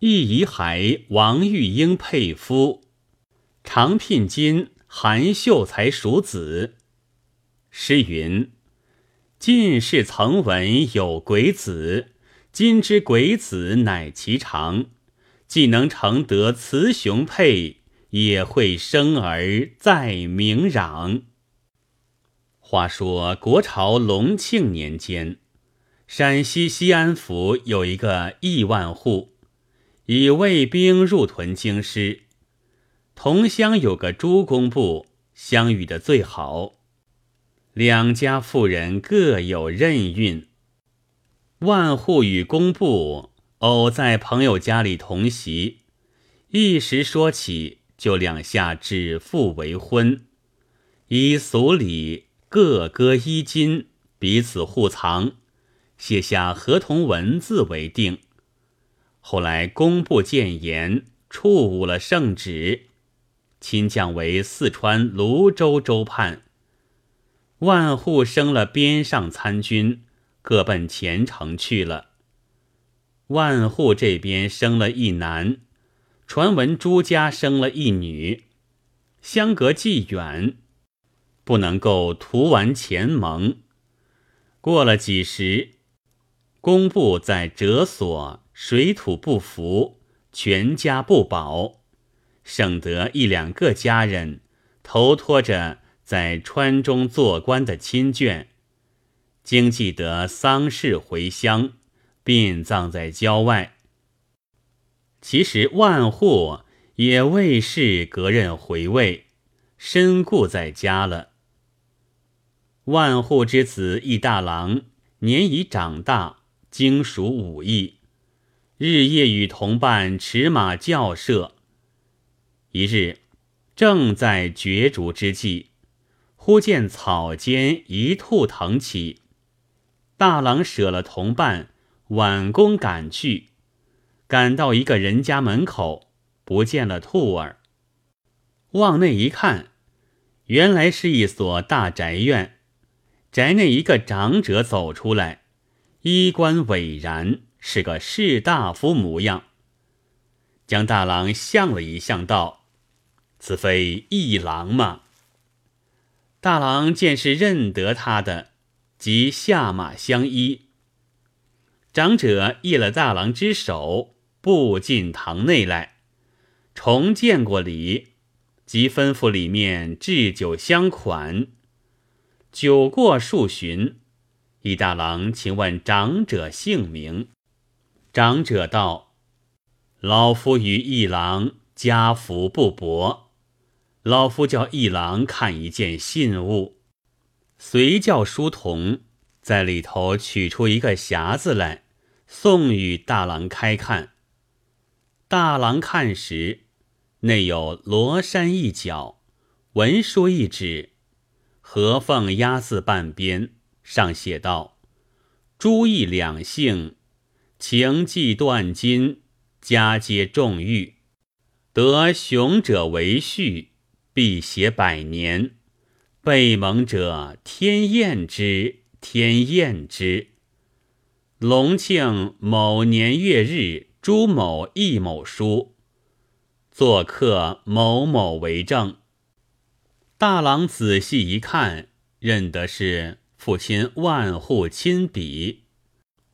义仪海王玉英配夫，常聘金韩秀才属子。诗云：“近世曾闻有鬼子，今之鬼子乃其常。既能成得雌雄配，也会生儿再鸣壤。”话说国朝隆庆年间，陕西西安府有一个亿万户。以卫兵入屯京师，同乡有个朱公部，相遇的最好。两家妇人各有任运。万户与工部偶在朋友家里同席，一时说起，就两下指腹为婚，以俗礼各割衣襟，彼此互藏，写下合同文字为定。后来工部谏言，触误了圣旨，亲降为四川泸州州判。万户升了边上参军，各奔前程去了。万户这边生了一男，传闻朱家生了一女，相隔既远，不能够图完前盟。过了几时，工部在折所。水土不服，全家不保，省得一两个家人头托着在川中做官的亲眷，经济得丧事回乡，殡葬在郊外。其实万户也未是隔任回位，身故在家了。万户之子易大郎年已长大，精熟武艺。日夜与同伴驰马校射。一日，正在角逐之际，忽见草间一兔腾起，大郎舍了同伴，挽弓赶去。赶到一个人家门口，不见了兔儿。往内一看，原来是一所大宅院。宅内一个长者走出来，衣冠伟然。是个士大夫模样，将大郎相了一相，道：“此非一郎吗？”大郎见是认得他的，即下马相依。长者掖了大郎之手，步进堂内来，重见过礼，即吩咐里面置酒相款。酒过数巡，一大郎请问长者姓名。长者道：“老夫与一郎家福不薄，老夫叫一郎看一件信物，随叫书童在里头取出一个匣子来，送与大郎开看。大郎看时，内有罗衫一角，文书一纸，合缝压字半边，上写道：‘朱义两姓。’”情计断金，家皆重玉。得雄者为婿，必携百年；被蒙者，天厌之，天厌之。隆庆某年月日，朱某易某书，做客某某为证。大郎仔细一看，认得是父亲万户亲笔。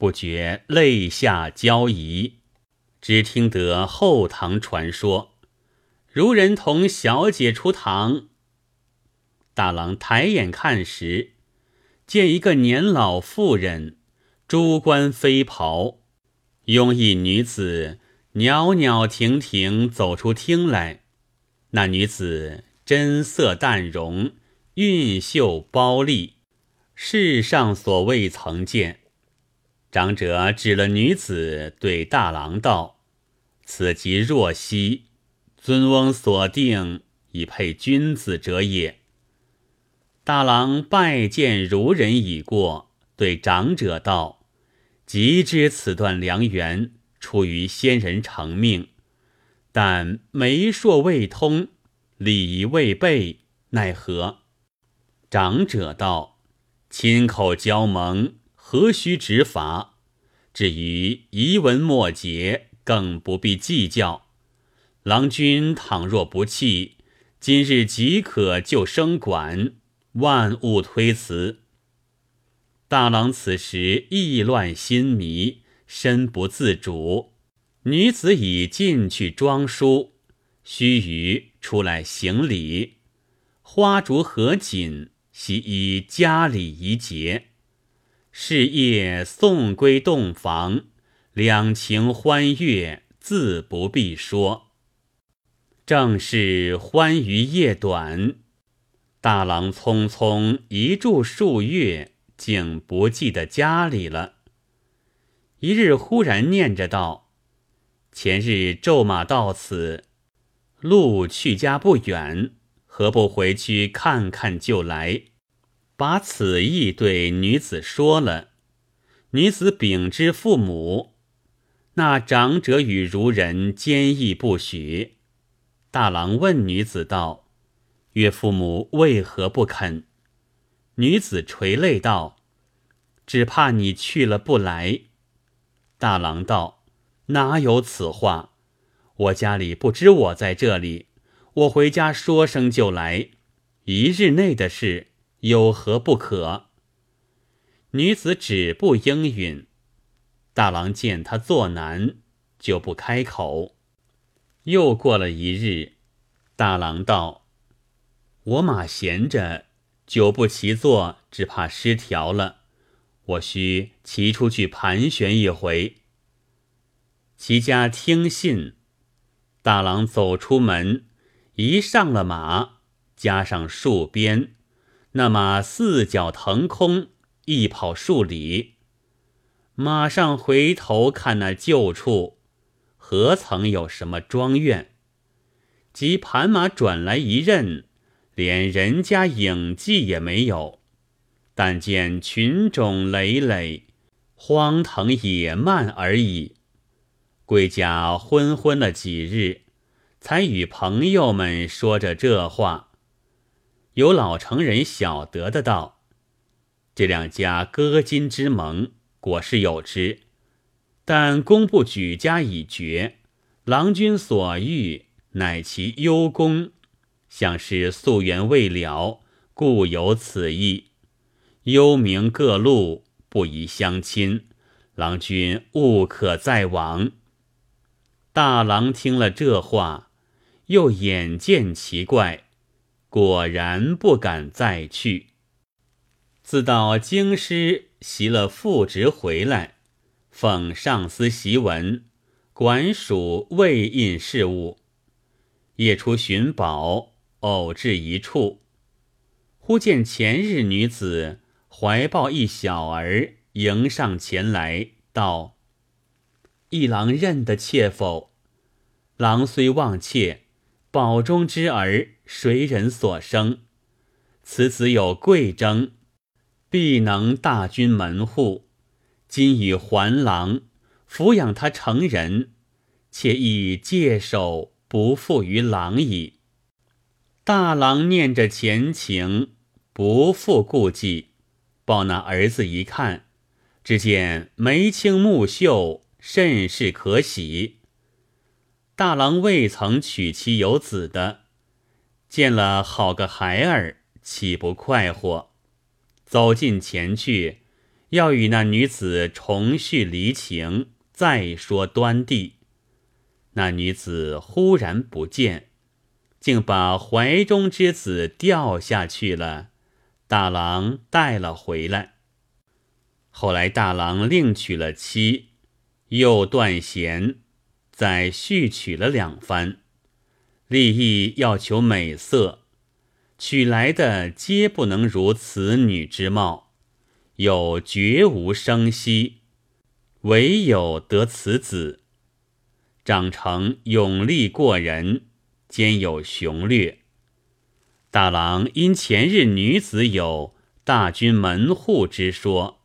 不觉泪下交谊，只听得后堂传说，如人同小姐出堂。大郎抬眼看时，见一个年老妇人，珠冠飞袍，拥一女子袅袅婷婷走出厅来。那女子真色淡容，韵秀包丽，世上所未曾见。长者指了女子，对大郎道：“此即若曦，尊翁所定，以配君子者也。”大郎拜见如人已过，对长者道：“即知此段良缘出于先人成命，但媒妁未通，礼仪未备，奈何？”长者道：“亲口交盟。”何须执法？至于遗文末节，更不必计较。郎君倘若不弃，今日即可就生馆，万勿推辞。大郎此时意乱心迷，身不自主。女子已进去装书，须臾出来行礼，花烛合锦，悉以家礼仪节。是夜送归洞房，两情欢悦，自不必说。正是欢愉夜短，大郎匆匆一住数月，竟不记得家里了。一日忽然念着道：“前日骤马到此，路去家不远，何不回去看看就来？”把此意对女子说了。女子禀知父母，那长者与孺人坚毅不许。大郎问女子道：“岳父母为何不肯？”女子垂泪道：“只怕你去了不来。”大郎道：“哪有此话？我家里不知我在这里，我回家说声就来，一日内的事，有何不可？”女子止不应允。大郎见他作难，就不开口。又过了一日，大郎道：“我马闲着，久不骑坐，只怕失调了。我需骑出去盘旋一回。”齐家听信，大郎走出门，一上了马，加上数鞭，那马四脚腾空，一跑数里。马上回头看那旧处。何曾有什么庄院？即盘马转来一认，连人家影迹也没有。但见群冢累累，荒藤野蔓而已。归家昏昏了几日，才与朋友们说着这话。有老成人晓得的道：“这两家割金之盟，果是有之。”但工部举家已决，郎君所欲乃其幽宫，想是夙缘未了，故有此意。幽冥各路不宜相亲，郎君勿可再往。大郎听了这话，又眼见奇怪，果然不敢再去。自到京师习了副职回来。奉上司檄文，管属未印事务。夜出寻宝，偶至一处，忽见前日女子怀抱一小儿，迎上前来，道：“一郎认得妾否？郎虽忘妾，宝中之儿，谁人所生？此子有贵征，必能大军门户。”今与还郎抚养他成人，且亦戒手不负于郎矣。大郎念着前情，不复顾忌，抱那儿子一看，只见眉清目秀，甚是可喜。大郎未曾娶妻有子的，见了好个孩儿，岂不快活？走近前去。要与那女子重叙离情，再说端地。那女子忽然不见，竟把怀中之子掉下去了。大郎带了回来。后来大郎另娶了妻，又断弦，再续娶了两番，利益要求美色，娶来的皆不能如此女之貌。有绝无生息，唯有得此子，长成勇力过人，兼有雄略。大郎因前日女子有大军门户之说，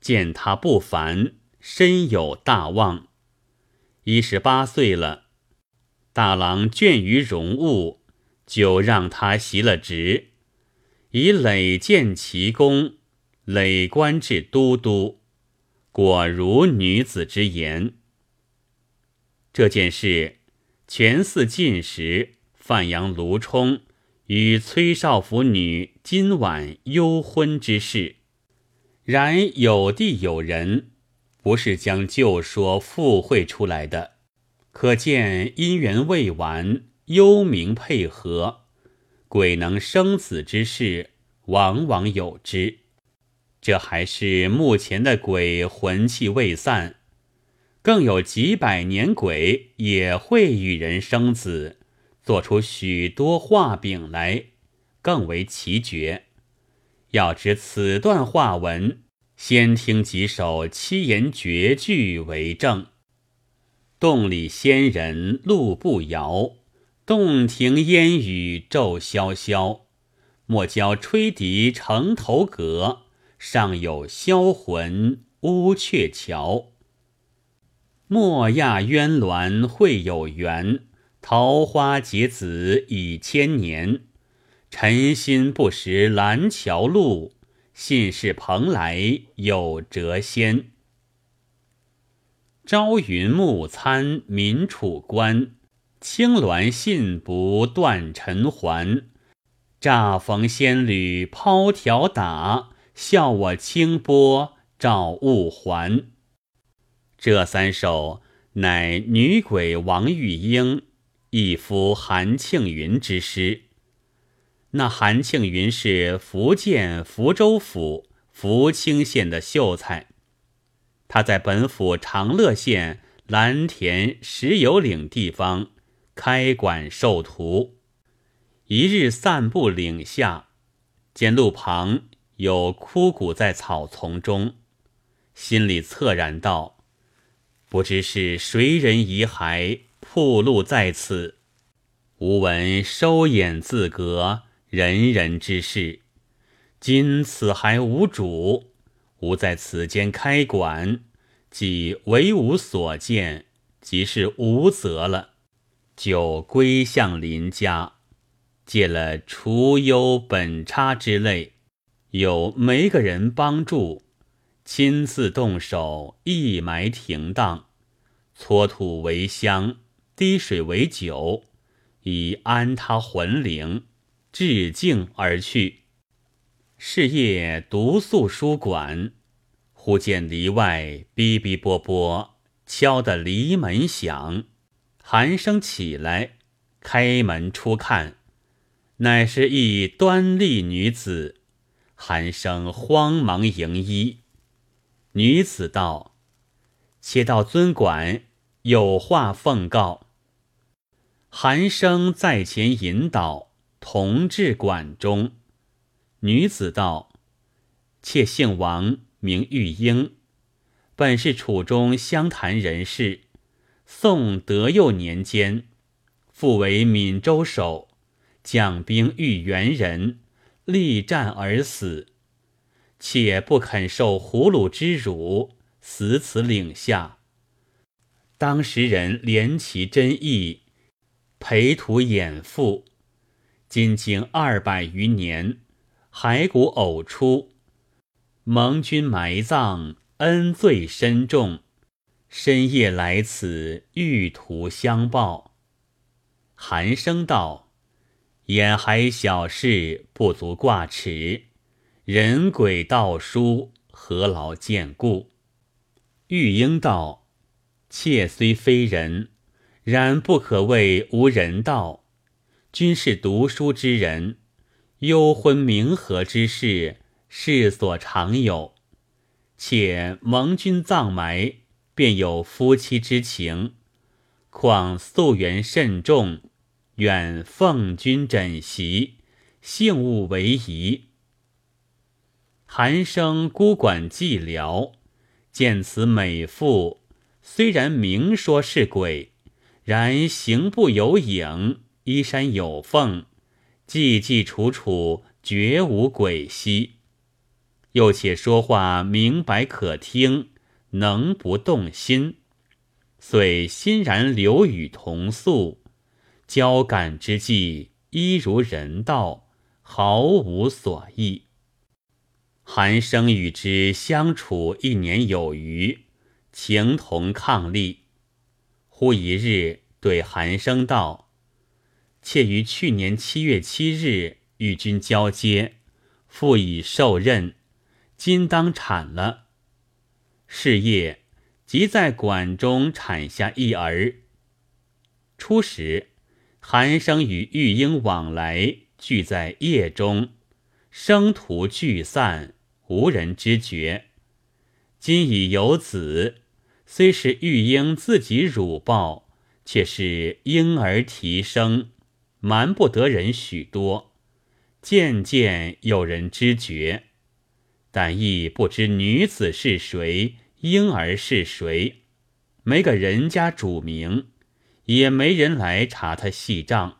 见他不凡，深有大望。一十八岁了，大郎倦于戎务，就让他袭了职，以累建奇功。累官至都督，果如女子之言。这件事，全寺进时，范阳卢冲与崔少府女今晚幽婚之事。然有地有人，不是将旧说附会出来的，可见因缘未完，幽冥配合，鬼能生子之事，往往有之。这还是目前的鬼魂气未散。更有几百年鬼也会与人生子，做出许多画饼来，更为奇绝。要知此段话文，先听几首七言绝句为证：洞里仙人路不遥，洞庭烟雨骤潇潇。莫教吹笛城头阁，上有销魂乌鹊桥。莫亚鸳鸾会有缘，桃花结子已千年。尘心不识蓝桥路，信是蓬莱有谪仙。朝云暮参民楚关，青鸾信不断尘寰。乍逢仙侣抛条打，笑我清波照物还。这三首乃女鬼王玉英，一夫韩庆云之诗。那韩庆云是福建福州府福清县的秀才，他在本府长乐县蓝田石油岭地方开馆授徒。一日散步岭下，见路旁有枯骨在草丛中，心里恻然道。不知是谁人遗骸铺路在此，吾闻收眼自隔，人人之事。今此还无主，吾在此间开馆，即为吾所见，即是无责了。就归向邻家，借了除忧本差之类，有没个人帮助。亲自动手，一埋停当，搓土为香，滴水为酒，以安他魂灵，致敬而去。是夜独宿书馆，忽见篱外哔哔啵啵敲得篱门响，寒生起来，开门出看，乃是一端丽女子。寒生慌忙迎衣。女子道：“且到尊馆，有话奉告。”寒生在前引导，同至馆中。女子道：“妾姓王，名玉英，本是楚中湘潭人士。宋德佑年间，复为闽州守，将兵遇元人，力战而死。”且不肯受俘虏之辱，死此岭下。当时人怜其真意，陪土掩覆。今经二百余年，骸骨偶出，盟军埋葬，恩罪深重。深夜来此，欲图相报。寒声道：“眼还小事，不足挂齿。”人鬼道书，何劳见故？玉英道：“妾虽非人，然不可谓无人道。君是读书之人，幽婚冥合之事，世所常有。且蒙君葬埋，便有夫妻之情。况夙缘甚重，愿奉君枕席，幸勿为宜。”寒生孤馆寂寥，见此美妇，虽然明说是鬼，然行步有影，衣衫有缝，寂寂楚楚，绝无鬼息。又且说话明白可听，能不动心？遂欣然留与同宿，交感之际，一如人道，毫无所异。寒生与之相处一年有余，情同伉俪。忽一日对韩生道：“妾于去年七月七日与君交接，复已受任，今当产了。是夜即在馆中产下一儿。初时，韩生与玉英往来，俱在夜中，生徒聚散，无人知觉。今已有子。”虽是玉英自己乳抱，却是婴儿啼声，瞒不得人许多。渐渐有人知觉，但亦不知女子是谁，婴儿是谁，没个人家主名，也没人来查他细账，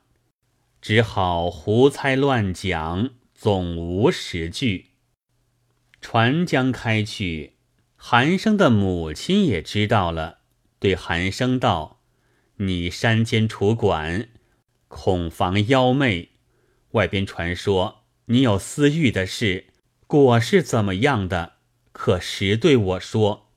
只好胡猜乱讲，总无实据。船将开去。韩生的母亲也知道了，对韩生道：“你山间楚馆，恐防妖媚。外边传说你有私欲的事，果是怎么样的？可实对我说。”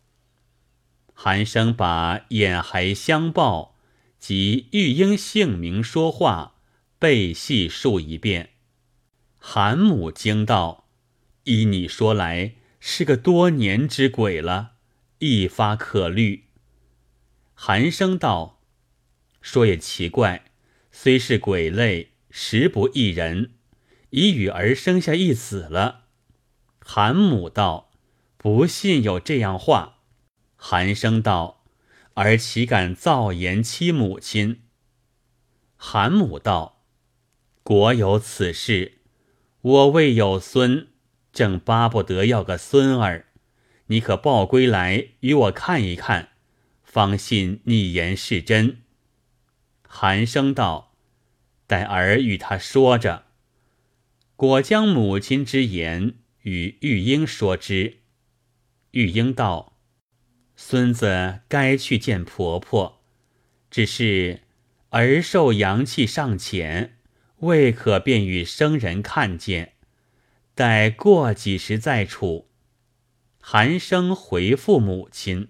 韩生把眼孩相报及玉英姓名说话背细述一遍。韩母惊道：“依你说来。”是个多年之鬼了，一发可虑。寒生道：“说也奇怪，虽是鬼类，实不异人，已与儿生下一子了。”韩母道：“不信有这样话。”韩生道：“儿岂敢造言欺母亲？”韩母道：“果有此事，我未有孙。”正巴不得要个孙儿，你可抱归来与我看一看，方信你言是真。寒生道：“待儿与他说着。”果将母亲之言与玉英说之。玉英道：“孙子该去见婆婆，只是儿受阳气尚浅，未可便与生人看见。”待过几时再处。寒生回复母亲。